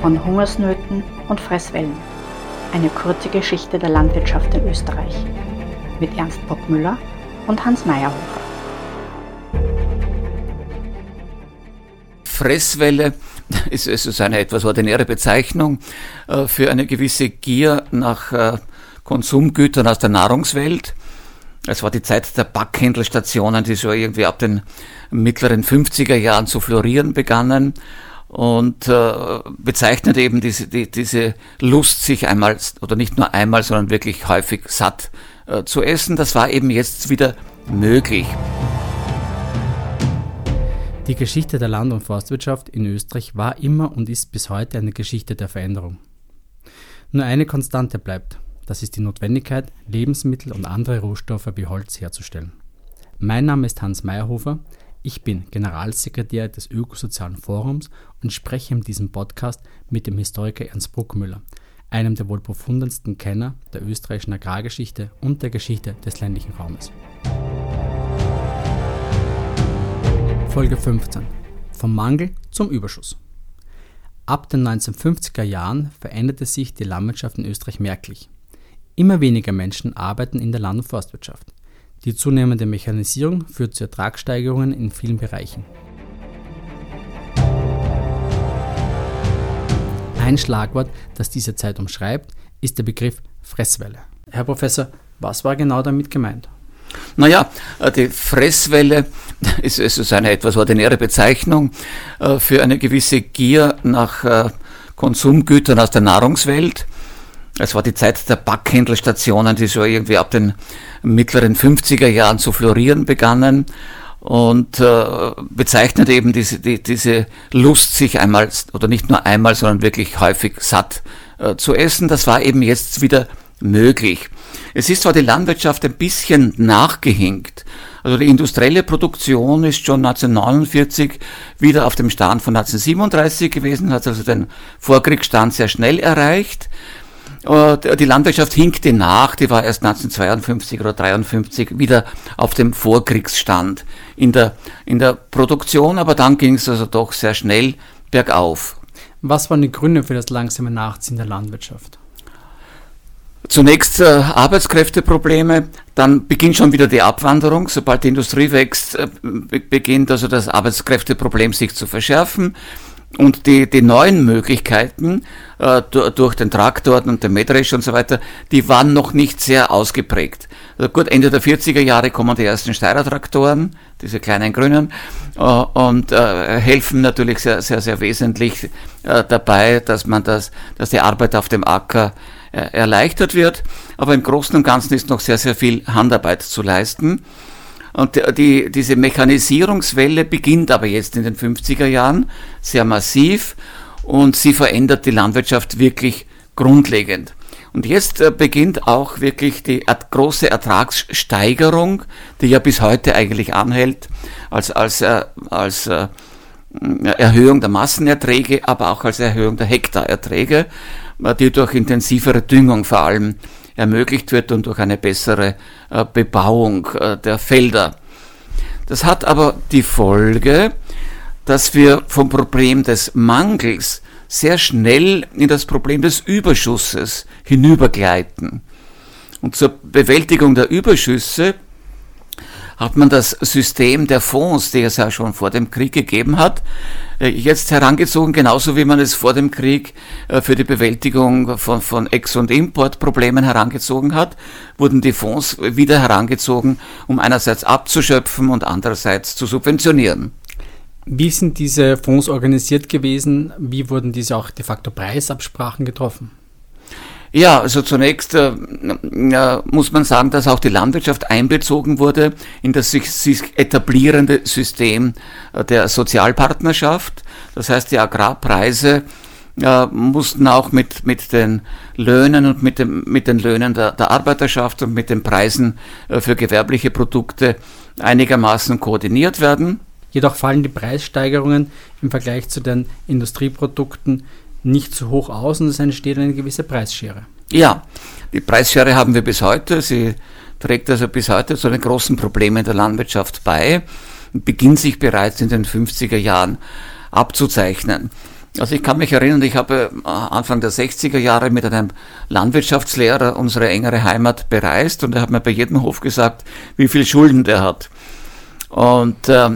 von Hungersnöten und Fresswellen. Eine kurze Geschichte der Landwirtschaft in Österreich mit Ernst Bockmüller und Hans Meyerhofer. Fresswelle ist, ist eine etwas ordinäre Bezeichnung äh, für eine gewisse Gier nach äh, Konsumgütern aus der Nahrungswelt. Es war die Zeit der Backhändelstationen, die so irgendwie ab den mittleren 50er Jahren zu florieren begannen und äh, bezeichnet eben diese, die, diese Lust, sich einmal oder nicht nur einmal, sondern wirklich häufig satt äh, zu essen. Das war eben jetzt wieder möglich. Die Geschichte der Land- und Forstwirtschaft in Österreich war immer und ist bis heute eine Geschichte der Veränderung. Nur eine Konstante bleibt, das ist die Notwendigkeit, Lebensmittel und andere Rohstoffe wie Holz herzustellen. Mein Name ist Hans Meyerhofer, ich bin Generalsekretär des Ökosozialen Forums und spreche in diesem Podcast mit dem Historiker Ernst Bruckmüller, einem der wohl profundensten Kenner der österreichischen Agrargeschichte und der Geschichte des ländlichen Raumes. Folge 15 Vom Mangel zum Überschuss. Ab den 1950er Jahren veränderte sich die Landwirtschaft in Österreich merklich. Immer weniger Menschen arbeiten in der Land- und Forstwirtschaft. Die zunehmende Mechanisierung führt zu Ertragssteigerungen in vielen Bereichen. Ein Schlagwort, das diese Zeit umschreibt, ist der Begriff Fresswelle. Herr Professor, was war genau damit gemeint? Naja, äh, die Fresswelle ist, ist eine etwas ordinäre Bezeichnung äh, für eine gewisse Gier nach äh, Konsumgütern aus der Nahrungswelt. Es war die Zeit der Backhändelstationen, die so irgendwie ab den mittleren 50er Jahren zu florieren begannen und äh, bezeichnet eben diese, die, diese Lust, sich einmal oder nicht nur einmal, sondern wirklich häufig satt äh, zu essen. Das war eben jetzt wieder möglich. Es ist zwar die Landwirtschaft ein bisschen nachgehinkt. Also die industrielle Produktion ist schon 1949 wieder auf dem Stand von 1937 gewesen, hat also den Vorkriegsstand sehr schnell erreicht. Die Landwirtschaft hinkte nach, die war erst 1952 oder 1953 wieder auf dem Vorkriegsstand in der, in der Produktion, aber dann ging es also doch sehr schnell bergauf. Was waren die Gründe für das langsame Nachziehen der Landwirtschaft? Zunächst äh, Arbeitskräfteprobleme, dann beginnt schon wieder die Abwanderung. Sobald die Industrie wächst, äh, beginnt also das Arbeitskräfteproblem sich zu verschärfen. Und die, die neuen Möglichkeiten äh, durch den Traktor und den Mähdresch und so weiter, die waren noch nicht sehr ausgeprägt. Also gut, Ende der 40er Jahre kommen die ersten Steirer-Traktoren, diese kleinen grünen, äh, und äh, helfen natürlich sehr, sehr, sehr wesentlich äh, dabei, dass man das, dass die Arbeit auf dem Acker äh, erleichtert wird. Aber im Großen und Ganzen ist noch sehr, sehr viel Handarbeit zu leisten. Und die, diese Mechanisierungswelle beginnt aber jetzt in den 50er Jahren sehr massiv und sie verändert die Landwirtschaft wirklich grundlegend. Und jetzt äh, beginnt auch wirklich die große Ertragssteigerung, die ja bis heute eigentlich anhält, als, als, äh, als äh, Erhöhung der Massenerträge, aber auch als Erhöhung der Hektarerträge, die durch intensivere Düngung vor allem ermöglicht wird und durch eine bessere äh, Bebauung äh, der Felder. Das hat aber die Folge, dass wir vom Problem des Mangels sehr schnell in das Problem des Überschusses hinübergleiten. Und zur Bewältigung der Überschüsse hat man das System der Fonds, die es ja schon vor dem Krieg gegeben hat, äh, jetzt herangezogen, genauso wie man es vor dem Krieg äh, für die Bewältigung von, von Ex- und Importproblemen herangezogen hat, wurden die Fonds wieder herangezogen, um einerseits abzuschöpfen und andererseits zu subventionieren. Wie sind diese Fonds organisiert gewesen? Wie wurden diese auch de facto Preisabsprachen getroffen? Ja, also zunächst äh, äh, muss man sagen, dass auch die Landwirtschaft einbezogen wurde in das sich, sich etablierende System äh, der Sozialpartnerschaft. Das heißt, die Agrarpreise äh, mussten auch mit, mit den Löhnen und mit, dem, mit den Löhnen der, der Arbeiterschaft und mit den Preisen äh, für gewerbliche Produkte einigermaßen koordiniert werden. Jedoch fallen die Preissteigerungen im Vergleich zu den Industrieprodukten nicht so hoch aus und es entsteht eine gewisse Preisschere. Ja, die Preisschere haben wir bis heute. Sie trägt also bis heute zu den großen Problemen der Landwirtschaft bei und beginnt sich bereits in den 50er Jahren abzuzeichnen. Also ich kann mich erinnern, ich habe äh, Anfang der 60er Jahre mit einem Landwirtschaftslehrer unsere engere Heimat bereist und er hat mir bei jedem Hof gesagt, wie viel Schulden der hat. Und äh,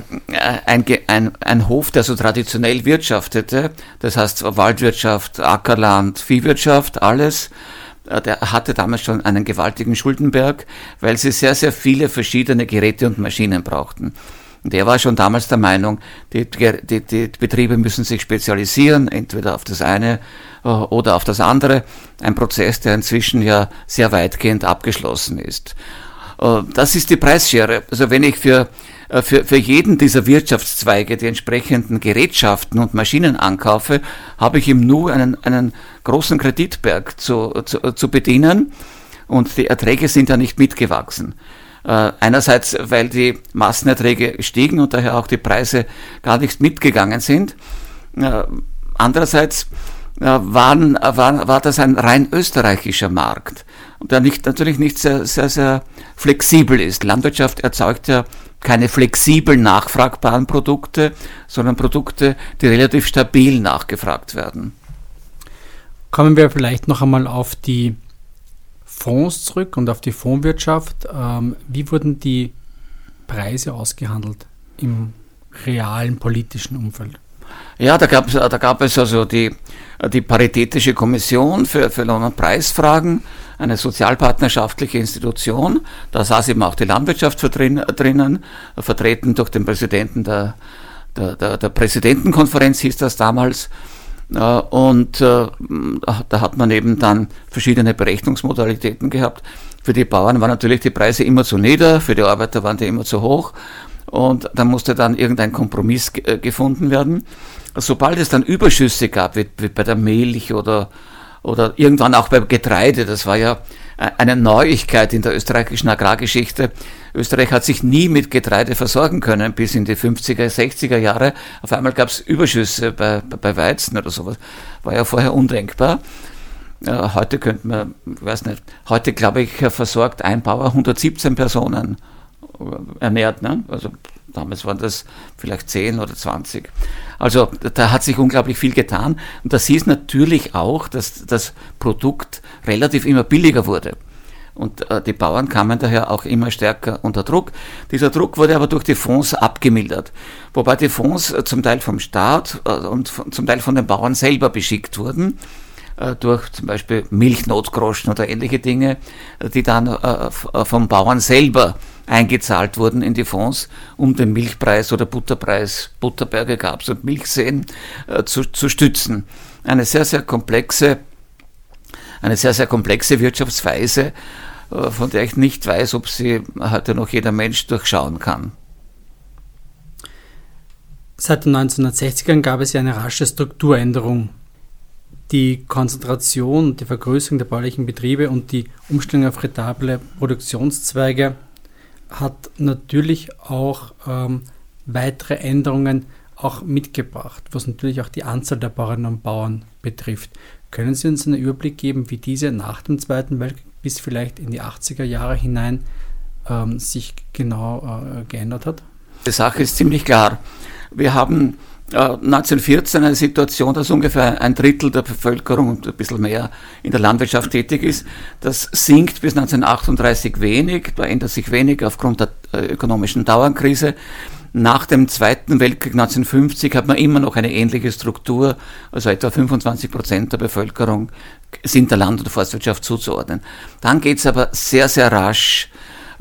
ein, ein, ein Hof, der so traditionell wirtschaftete, das heißt Waldwirtschaft, Ackerland, Viehwirtschaft, alles, äh, der hatte damals schon einen gewaltigen Schuldenberg, weil sie sehr, sehr viele verschiedene Geräte und Maschinen brauchten. Und er war schon damals der Meinung, die, die, die Betriebe müssen sich spezialisieren, entweder auf das eine äh, oder auf das andere. Ein Prozess, der inzwischen ja sehr weitgehend abgeschlossen ist. Äh, das ist die Preisschere. Also wenn ich für, für, für jeden dieser Wirtschaftszweige die entsprechenden Gerätschaften und Maschinen ankaufe, habe ich im Nu einen, einen großen Kreditberg zu, zu, zu bedienen und die Erträge sind ja nicht mitgewachsen. Äh, einerseits, weil die Massenerträge stiegen und daher auch die Preise gar nicht mitgegangen sind. Äh, andererseits äh, waren, war, war das ein rein österreichischer Markt, der nicht, natürlich nicht sehr, sehr, sehr flexibel ist. Landwirtschaft erzeugt ja keine flexibel nachfragbaren Produkte, sondern Produkte, die relativ stabil nachgefragt werden. Kommen wir vielleicht noch einmal auf die Fonds zurück und auf die Fondswirtschaft. Ähm, wie wurden die Preise ausgehandelt im realen politischen Umfeld? Ja, da gab es, da gab es also die, die Paritätische Kommission für, für Lohn- und Preisfragen, eine sozialpartnerschaftliche Institution. Da saß eben auch die Landwirtschaft drinnen, vertreten durch den Präsidenten der, der, der, der Präsidentenkonferenz hieß das damals. Und äh, da hat man eben dann verschiedene Berechnungsmodalitäten gehabt. Für die Bauern waren natürlich die Preise immer zu nieder, für die Arbeiter waren die immer zu hoch. Und da musste dann irgendein Kompromiss äh, gefunden werden. Sobald es dann Überschüsse gab, wie, wie bei der Milch oder, oder irgendwann auch beim Getreide, das war ja eine Neuigkeit in der österreichischen Agrargeschichte. Österreich hat sich nie mit Getreide versorgen können bis in die 50er, 60er Jahre. Auf einmal gab es Überschüsse bei, bei Weizen oder sowas. War ja vorher undenkbar. Heute könnte man, ich weiß nicht, heute glaube ich, versorgt ein Bauer 117 Personen ernährt. Ne? Also damals waren das vielleicht 10 oder 20. Also da hat sich unglaublich viel getan. Und das hieß natürlich auch, dass das Produkt relativ immer billiger wurde. Und äh, die Bauern kamen daher auch immer stärker unter Druck. Dieser Druck wurde aber durch die Fonds abgemildert. Wobei die Fonds äh, zum Teil vom Staat äh, und zum Teil von den Bauern selber beschickt wurden durch zum Beispiel Milchnotgroschen oder ähnliche Dinge, äh, die dann äh, vom Bauern selber eingezahlt wurden in die Fonds, um den Milchpreis oder Butterpreis, Butterberge gab es und Milchseen zu, zu stützen. Eine sehr, sehr komplexe eine sehr, sehr komplexe Wirtschaftsweise, äh, von der ich nicht weiß, ob sie heute noch jeder Mensch durchschauen kann. Seit den 1960ern gab es ja eine rasche Strukturänderung. Die Konzentration die Vergrößerung der baulichen Betriebe und die Umstellung auf retable Produktionszweige hat natürlich auch ähm, weitere Änderungen auch mitgebracht, was natürlich auch die Anzahl der Bauern und Bauern betrifft. Können Sie uns einen Überblick geben, wie diese nach dem Zweiten Weltkrieg bis vielleicht in die 80er Jahre hinein ähm, sich genau äh, geändert hat? Die Sache ist ziemlich klar. Wir haben äh, 1914 eine Situation, dass ungefähr ein Drittel der Bevölkerung und ein bisschen mehr in der Landwirtschaft tätig ist. Das sinkt bis 1938 wenig, da ändert sich wenig aufgrund der äh, ökonomischen Dauerkrise. Nach dem Zweiten Weltkrieg 1950 hat man immer noch eine ähnliche Struktur, also etwa 25 Prozent der Bevölkerung sind der Land- und Forstwirtschaft zuzuordnen. Dann geht es aber sehr, sehr rasch äh,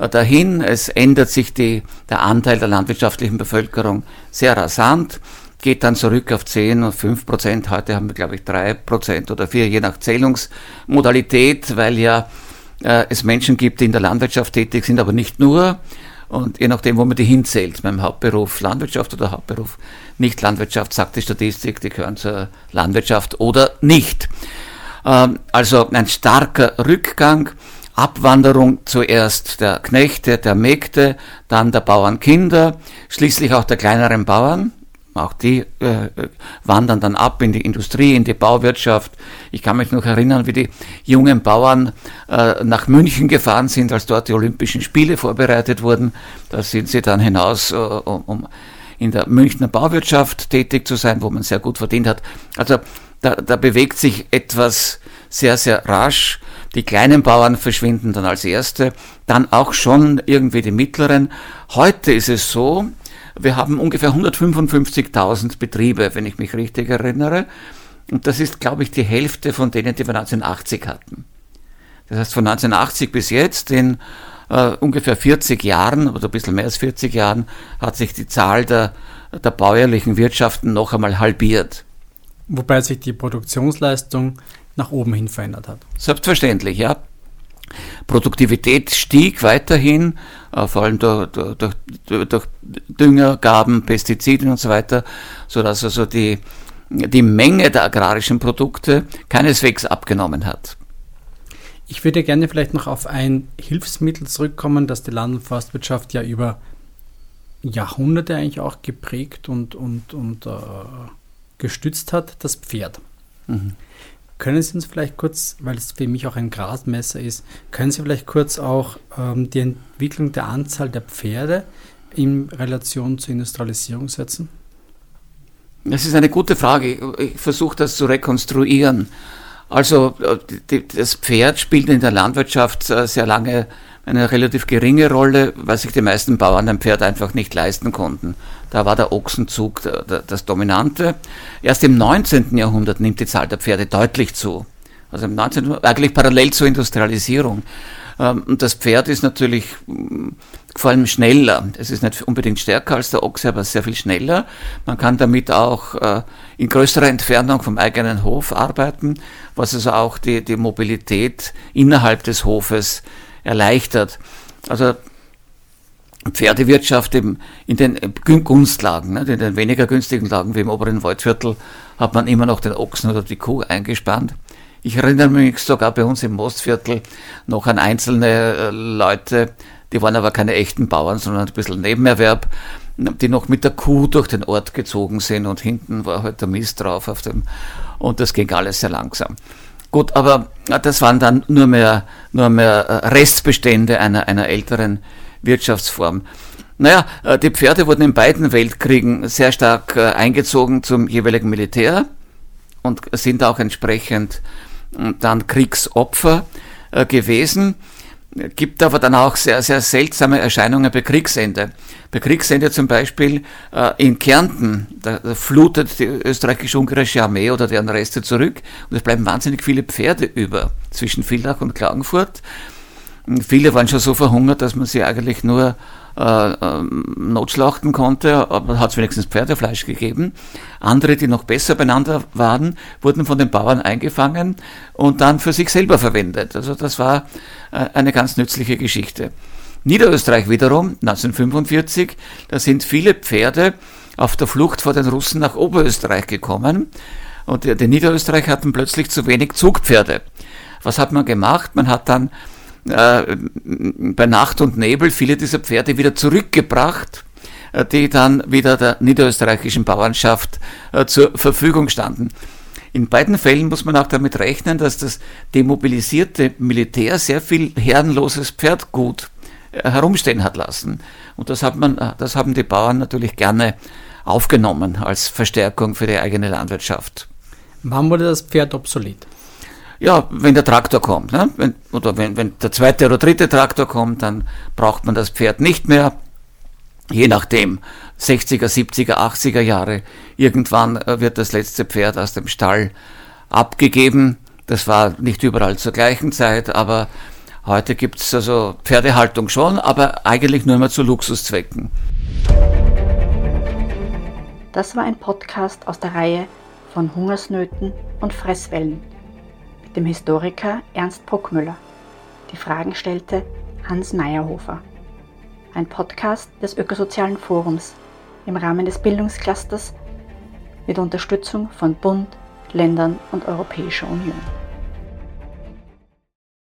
dahin. Es ändert sich die, der Anteil der landwirtschaftlichen Bevölkerung sehr rasant, geht dann zurück auf 10 und 5 Prozent. Heute haben wir, glaube ich, 3 Prozent oder 4, je nach Zählungsmodalität, weil ja äh, es Menschen gibt, die in der Landwirtschaft tätig sind, aber nicht nur. Und je nachdem, wo man die hinzählt, beim Hauptberuf Landwirtschaft oder Hauptberuf nicht Landwirtschaft, sagt die Statistik, die gehören zur Landwirtschaft oder nicht. Ähm, also ein starker Rückgang, Abwanderung zuerst der Knechte, der Mägde, dann der Bauernkinder, schließlich auch der kleineren Bauern, auch die äh, wandern dann ab in die Industrie, in die Bauwirtschaft. Ich kann mich noch erinnern, wie die jungen Bauern äh, nach München gefahren sind, als dort die Olympischen Spiele vorbereitet wurden. Da sind sie dann hinaus, äh, um, um in der Münchner Bauwirtschaft tätig zu sein, wo man sehr gut verdient hat. Also da, da bewegt sich etwas sehr, sehr rasch. Die kleinen Bauern verschwinden dann als erste, dann auch schon irgendwie die mittleren. Heute ist es so, wir haben ungefähr 155.000 Betriebe, wenn ich mich richtig erinnere. Und das ist, glaube ich, die Hälfte von denen, die wir 1980 hatten. Das heißt, von 1980 bis jetzt, in äh, ungefähr 40 Jahren, oder ein bisschen mehr als 40 Jahren, hat sich die Zahl der, der bäuerlichen Wirtschaften noch einmal halbiert. Wobei sich die Produktionsleistung nach oben hin verändert hat. Selbstverständlich, ja. Produktivität stieg weiterhin, äh, vor allem durch, durch, durch, Düngergaben, Pestizide und so weiter, sodass also die, die Menge der agrarischen Produkte keineswegs abgenommen hat. Ich würde gerne vielleicht noch auf ein Hilfsmittel zurückkommen, das die Land- und Forstwirtschaft ja über Jahrhunderte eigentlich auch geprägt und, und, und äh, gestützt hat, das Pferd. Mhm. Können Sie uns vielleicht kurz, weil es für mich auch ein Gradmesser ist, können Sie vielleicht kurz auch ähm, die Entwicklung der Anzahl der Pferde in Relation zur Industrialisierung setzen? Das ist eine gute Frage. Ich versuche das zu rekonstruieren. Also die, das Pferd spielt in der Landwirtschaft äh, sehr lange eine relativ geringe Rolle, weil sich die meisten Bauern ein Pferd einfach nicht leisten konnten. Da war der Ochsenzug das Dominante. Erst im 19. Jahrhundert nimmt die Zahl der Pferde deutlich zu. Also im 19. Jahrhundert, eigentlich parallel zur Industrialisierung. Ähm, und das Pferd ist natürlich mm, vor allem schneller. Es ist nicht unbedingt stärker als der Ochse, aber sehr viel schneller. Man kann damit auch äh, in größerer Entfernung vom eigenen Hof arbeiten, was also auch die, die Mobilität innerhalb des Hofes erleichtert. Also Pferdewirtschaft eben in den Gunstlagen, in den weniger günstigen Lagen wie im oberen Waldviertel, hat man immer noch den Ochsen oder die Kuh eingespannt. Ich erinnere mich sogar bei uns im Mostviertel noch an einzelne äh, Leute, die waren aber keine echten Bauern, sondern ein bisschen Nebenerwerb, die noch mit der Kuh durch den Ort gezogen sind und hinten war halt der Mist drauf auf dem, und das ging alles sehr langsam. Gut, aber das waren dann nur mehr, nur mehr äh, Restbestände einer, einer älteren Wirtschaftsform. Naja, äh, die Pferde wurden in beiden Weltkriegen sehr stark äh, eingezogen zum jeweiligen Militär und sind auch entsprechend dann Kriegsopfer gewesen gibt aber dann auch sehr, sehr seltsame Erscheinungen bei Kriegsende. Bei Kriegsende zum Beispiel äh, in Kärnten, da, da flutet die österreichisch-ungarische Armee oder deren Reste zurück und es bleiben wahnsinnig viele Pferde über zwischen Villach und Klagenfurt. Und viele waren schon so verhungert, dass man sie eigentlich nur äh, ähm, notschlachten konnte, aber hat es wenigstens Pferdefleisch gegeben. Andere, die noch besser beieinander waren, wurden von den Bauern eingefangen und dann für sich selber verwendet. Also das war äh, eine ganz nützliche Geschichte. Niederösterreich wiederum, 1945, da sind viele Pferde auf der Flucht vor den Russen nach Oberösterreich gekommen und die, die Niederösterreich hatten plötzlich zu wenig Zugpferde. Was hat man gemacht? Man hat dann äh, bei Nacht und Nebel viele dieser Pferde wieder zurückgebracht, äh, die dann wieder der niederösterreichischen Bauernschaft äh, zur Verfügung standen. In beiden Fällen muss man auch damit rechnen, dass das demobilisierte Militär sehr viel herrenloses Pferdgut herumstehen hat lassen. Und das, hat man, das haben die Bauern natürlich gerne aufgenommen als Verstärkung für die eigene Landwirtschaft. Wann wurde das Pferd obsolet? Ja, wenn der Traktor kommt, ne? wenn, oder wenn, wenn der zweite oder dritte Traktor kommt, dann braucht man das Pferd nicht mehr. Je nachdem, 60er, 70er, 80er Jahre, irgendwann äh, wird das letzte Pferd aus dem Stall abgegeben. Das war nicht überall zur gleichen Zeit, aber heute gibt es also Pferdehaltung schon, aber eigentlich nur mehr zu Luxuszwecken. Das war ein Podcast aus der Reihe von Hungersnöten und Fresswellen dem Historiker Ernst Bruckmüller. Die Fragen stellte Hans Meyerhofer. Ein Podcast des Ökosozialen Forums im Rahmen des Bildungsclusters mit Unterstützung von Bund, Ländern und Europäischer Union.